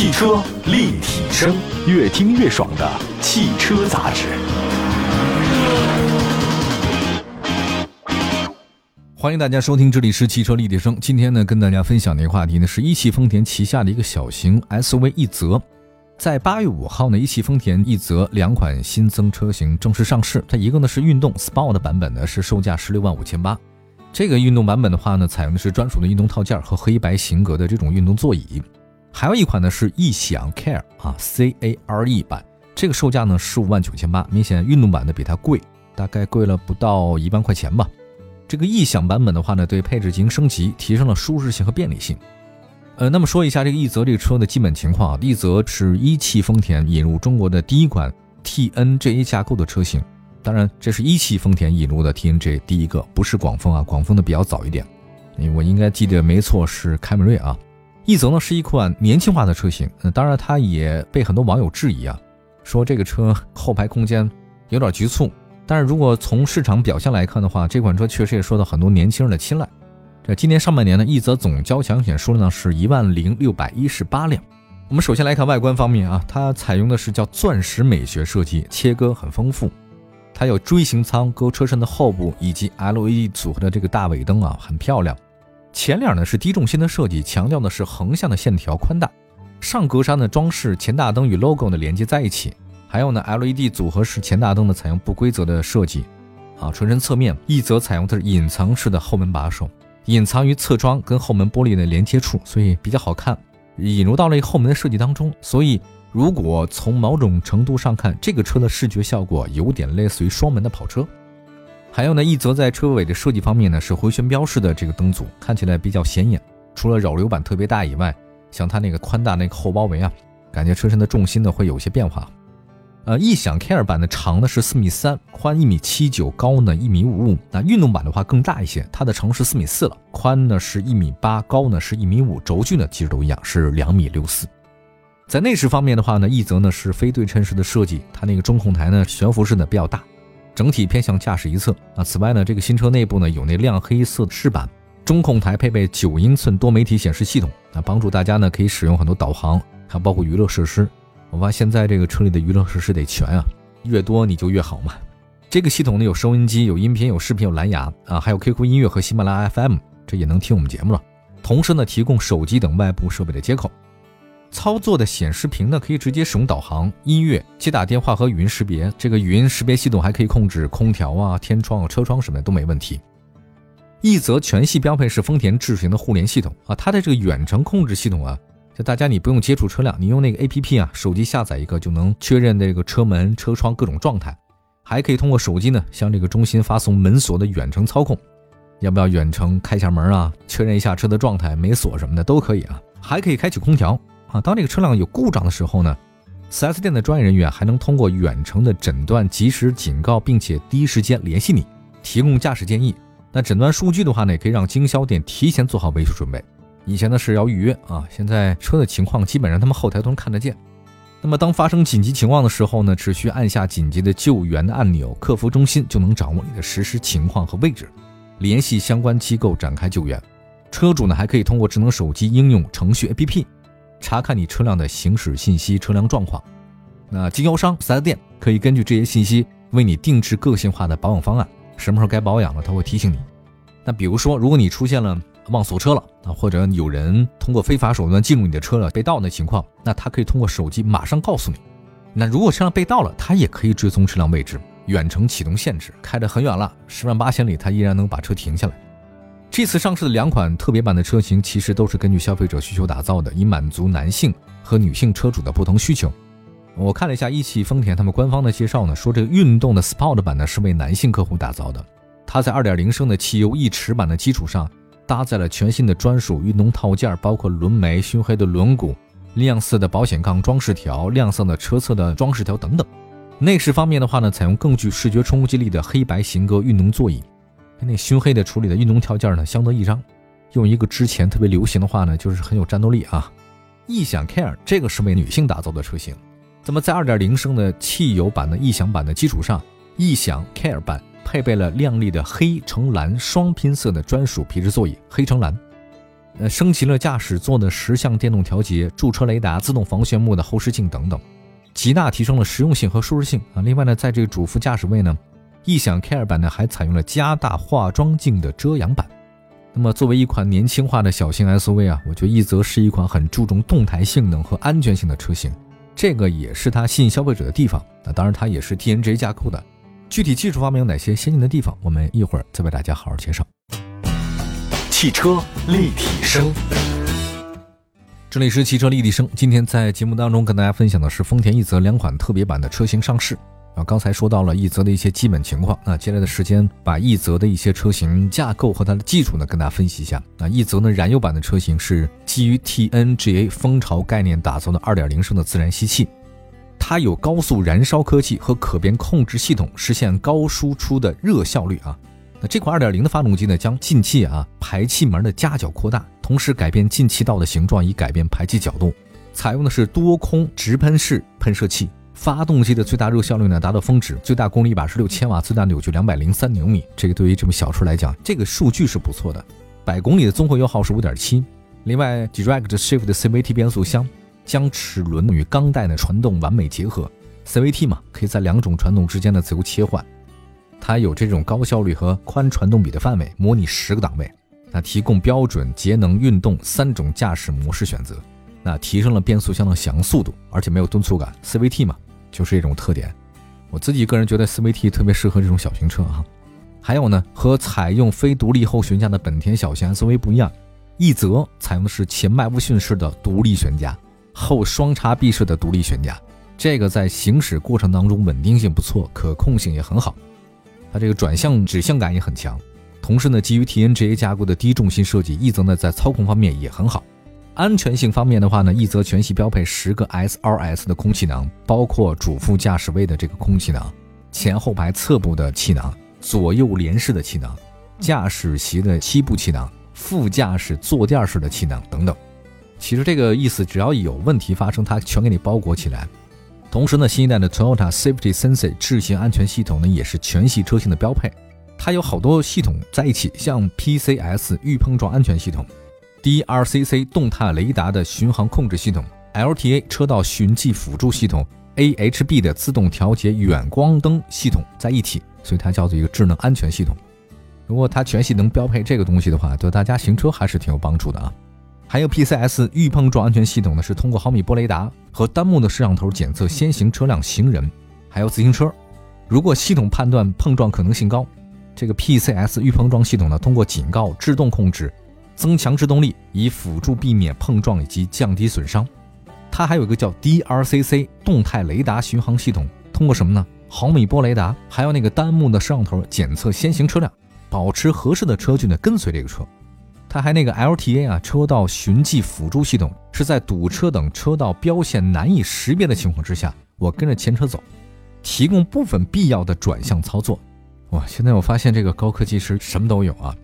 汽车立体声，越听越爽的汽车杂志。欢迎大家收听，这里是汽车立体声。今天呢，跟大家分享的一个话题呢，是一汽丰田旗下的一个小型 SUV 奕泽。在八月五号呢，一汽丰田奕泽两款新增车型正式上市。它一个呢是运动 Sport 版本呢，是售价十六万五千八。这个运动版本的话呢，采用的是专属的运动套件和黑白型格的这种运动座椅。还有一款呢是逸享 Care 啊，C A R E 版，这个售价呢十五万九千八，明显运动版的比它贵，大概贵了不到一万块钱吧。这个逸享版本的话呢，对配置进行升级，提升了舒适性和便利性。呃，那么说一下这个奕泽这个车的基本情况啊，奕泽是一汽丰田引入中国的第一款 TNGA 架构的车型，当然这是一汽丰田引入的 TNGA 第一个，不是广丰啊，广丰的比较早一点。我应该记得没错是凯美瑞啊。奕泽呢是一款年轻化的车型，呃，当然它也被很多网友质疑啊，说这个车后排空间有点局促。但是如果从市场表现来看的话，这款车确实也受到很多年轻人的青睐。这今年上半年呢，奕泽总交强险数量是一万零六百一十八辆。我们首先来看外观方面啊，它采用的是叫钻石美学设计，切割很丰富。它有锥形舱搁车身的后部，以及 LED 组合的这个大尾灯啊，很漂亮。前脸呢是低重心的设计，强调的是横向的线条宽大。上格栅的装饰前大灯与 logo 呢连接在一起。还有呢，LED 组合式前大灯呢，采用不规则的设计，啊，车身侧面一则采用的是隐藏式的后门把手，隐藏于侧窗跟后门玻璃的连接处，所以比较好看，引入到了后门的设计当中。所以，如果从某种程度上看，这个车的视觉效果有点类似于双门的跑车。还有呢，一则在车尾的设计方面呢，是回旋镖式的这个灯组，看起来比较显眼。除了扰流板特别大以外，像它那个宽大那个后包围啊，感觉车身的重心呢会有些变化。呃，逸享 Care 版的长呢是四米三，宽一米七九，高呢一米五五。那运动版的话更大一些，它的长是四米四了，宽呢是一米八，高呢是一米五，轴距呢其实都一样，是两米六四。在内饰方面的话呢，奕泽呢是非对称式的设计，它那个中控台呢悬浮式的比较大，整体偏向驾驶一侧。啊，此外呢，这个新车内部呢有那亮黑色的饰板，中控台配备九英寸多媒体显示系统，啊，帮助大家呢可以使用很多导航，还包括娱乐设施。我发现在这个车里的娱乐设施得全啊，越多你就越好嘛。这个系统呢有收音机、有音频、有视频、有蓝牙啊，还有 QQ 音乐和喜马拉雅 FM，这也能听我们节目了。同时呢，提供手机等外部设备的接口。操作的显示屏呢可以直接使用导航、音乐、接打电话和语音识别。这个语音识别系统还可以控制空调啊、天窗啊、车窗什么的都没问题。奕泽全系标配是丰田智行的互联系统啊，它的这个远程控制系统啊。就大家你不用接触车辆，你用那个 A P P 啊，手机下载一个就能确认这个车门、车窗各种状态，还可以通过手机呢向这个中心发送门锁的远程操控，要不要远程开下门啊？确认一下车的状态，没锁什么的都可以啊。还可以开启空调啊。当这个车辆有故障的时候呢，4S 店的专业人员还能通过远程的诊断及时警告，并且第一时间联系你，提供驾驶建议。那诊断数据的话呢，也可以让经销店提前做好维修准备。以前呢是要预约啊，现在车的情况基本上他们后台都能看得见。那么当发生紧急情况的时候呢，只需按下紧急的救援的按钮，客服中心就能掌握你的实时情况和位置，联系相关机构展开救援。车主呢还可以通过智能手机应用程序 APP 查看你车辆的行驶信息、车辆状况。那经销商、4S 店可以根据这些信息为你定制个性化的保养方案，什么时候该保养了，他会提醒你。那比如说，如果你出现了。忘锁车了啊，或者有人通过非法手段进入你的车了被盗的情况，那他可以通过手机马上告诉你。那如果车辆被盗了，他也可以追踪车辆位置，远程启动限制，开得很远了，十万八千里，他依然能把车停下来。这次上市的两款特别版的车型，其实都是根据消费者需求打造的，以满足男性和女性车主的不同需求。我看了一下一汽丰田他们官方的介绍呢，说这个运动的 Sport 版呢是为男性客户打造的，它在2.0升的汽油翼驰版的基础上。搭载了全新的专属运动套件，包括轮眉、熏黑的轮毂、亮色的保险杠装饰条、亮色的车侧的装饰条等等。内饰方面的话呢，采用更具视觉冲击力的黑白型格运动座椅，跟那熏黑的处理的运动套件呢，相得益彰。用一个之前特别流行的话呢，就是很有战斗力啊。逸享 Care 这个是为女性打造的车型，那么在2.0升的汽油版的逸享版的基础上，逸享 Care 版。配备了亮丽的黑橙蓝双拼色的专属皮质座椅，黑橙蓝。呃，升级了驾驶座的十项电动调节、驻车雷达、自动防眩目的后视镜等等，极大提升了实用性和舒适性啊。另外呢，在这个主副驾驶位呢，异享 Care 版呢还采用了加大化妆镜的遮阳板。那么作为一款年轻化的小型 SUV 啊，我觉得奕泽是一款很注重动态性能和安全性的车型，这个也是它吸引消费者的地方。那当然，它也是 TNGA 架构的。具体技术方面有哪些先进的地方，我们一会儿再为大家好好介绍。汽车立体声，这里是汽车立体声。今天在节目当中跟大家分享的是丰田奕泽两款特别版的车型上市刚才说到了奕泽的一些基本情况，那接下来的时间把奕泽的一些车型架构和它的技术呢跟大家分析一下。那奕泽呢燃油版的车型是基于 TNGA 蜂巢概念打造的2.0升的自然吸气，它有高速燃烧科技和可变控制系统，实现高输出的热效率啊。那这款2.0的发动机呢，将进气啊排气门的夹角扩大，同时改变进气道的形状，以改变排气角度。采用的是多空直喷式喷射器，发动机的最大热效率呢达到峰值，最大功率一百十六千瓦，最大扭矩两百零三牛米。这个对于这么小车来讲，这个数据是不错的。百公里的综合油耗是五点七。另外，Direct Shift CVT 变速箱将齿轮与钢带的传动完美结合，CVT 嘛，可以在两种传动之间的自由切换。它有这种高效率和宽传动比的范围，模拟十个档位，那提供标准、节能、运动三种驾驶模式选择，那提升了变速箱的响应速度，而且没有顿挫感。CVT 嘛，就是一种特点。我自己个人觉得 CVT 特别适合这种小型车啊。还有呢，和采用非独立后悬架的本田小型 SUV 不一样，奕泽采用的是前麦弗逊式的独立悬架，后双叉臂式的独立悬架，这个在行驶过程当中稳定性不错，可控性也很好。它这个转向指向感也很强，同时呢，基于 TNGA 架构的低重心设计，奕泽呢在操控方面也很好。安全性方面的话呢，奕泽全系标配十个 SRS 的空气囊，包括主副驾驶位的这个空气囊、前后排侧部的气囊、左右连式的气囊、驾驶席的膝部气囊、副驾驶坐垫式的气囊等等。其实这个意思，只要有问题发生，它全给你包裹起来。同时呢，新一代的 Toyota Safety Sense 智行安全系统呢，也是全系车型的标配。它有好多系统在一起，像 PCS 预碰撞安全系统、DRCC 动态雷达的巡航控制系统、LTA 车道循迹辅助系统、AHB 的自动调节远光灯系统在一起，所以它叫做一个智能安全系统。如果它全系能标配这个东西的话，对大家行车还是挺有帮助的啊。还有 PCS 预碰撞安全系统呢，是通过毫米波雷达和单目的摄像头检测先行车辆、行人，还有自行车。如果系统判断碰撞可能性高，这个 PCS 预碰撞系统呢，通过警告、制动控制、增强制动力，以辅助避免碰撞以及降低损伤。它还有一个叫 DRCC 动态雷达巡航系统，通过什么呢？毫米波雷达，还有那个单目的摄像头检测先行车辆，保持合适的车距呢，跟随这个车。它还那个 LTA 啊，车道循迹辅助系统是在堵车等车道标线难以识别的情况之下，我跟着前车走，提供部分必要的转向操作。哇，现在我发现这个高科技是什么都有啊，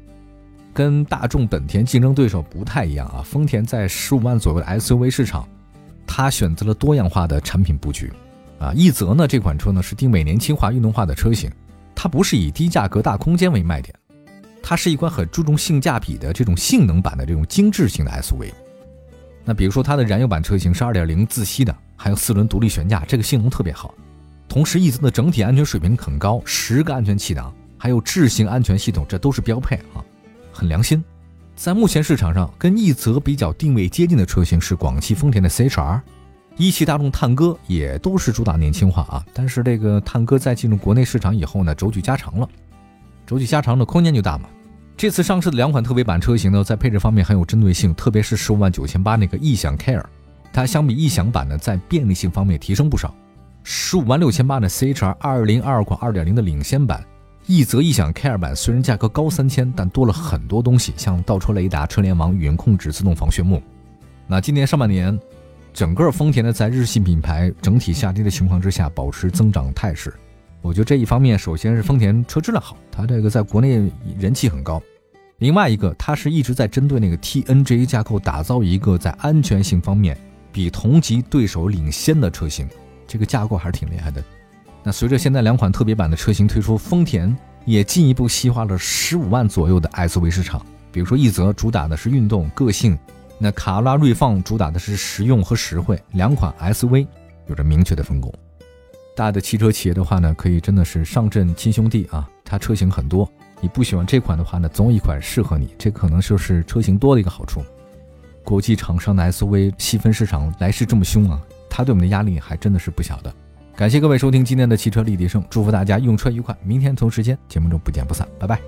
跟大众、本田竞争对手不太一样啊。丰田在十五万左右的 SUV 市场，它选择了多样化的产品布局啊。奕泽呢这款车呢是定位年轻化、运动化的车型，它不是以低价格、大空间为卖点。它是一款很注重性价比的这种性能版的这种精致型的 SUV。那比如说它的燃油版车型是2.0自吸的，还有四轮独立悬架，这个性能特别好。同时，奕泽的整体安全水平很高，十个安全气囊，还有智行安全系统，这都是标配啊，很良心。在目前市场上，跟奕泽比较定位接近的车型是广汽丰田的 CHR，一汽大众探歌也都是主打年轻化啊。但是这个探歌在进入国内市场以后呢，轴距加长了，轴距加长的空间就大嘛。这次上市的两款特别版车型呢，在配置方面很有针对性，特别是十五万九千八那个异想 Care，它相比异想版呢，在便利性方面提升不少。十五万六千八的 CHR 二零二二款二点零的领先版，奕泽异想 Care 版虽然价格高三千，但多了很多东西，像倒车雷达、车联网、语音控制、自动防眩目。那今年上半年，整个丰田呢，在日系品牌整体下跌的情况之下，保持增长态势。我觉得这一方面，首先是丰田车质量好，它这个在国内人气很高。另外一个，它是一直在针对那个 TNGA 架构打造一个在安全性方面比同级对手领先的车型，这个架构还是挺厉害的。那随着现在两款特别版的车型推出，丰田也进一步细化了十五万左右的 SUV 市场，比如说奕泽主打的是运动个性，那卡罗拉锐放主打的是实用和实惠，两款 SUV 有着明确的分工。大的汽车企业的话呢，可以真的是上阵亲兄弟啊，它车型很多，你不喜欢这款的话呢，总有一款适合你，这可能就是车型多的一个好处。国际厂商的 SUV 细分市场来势这么凶啊，它对我们的压力还真的是不小的。感谢各位收听今天的汽车立体声，祝福大家用车愉快。明天同时间节目中不见不散，拜拜。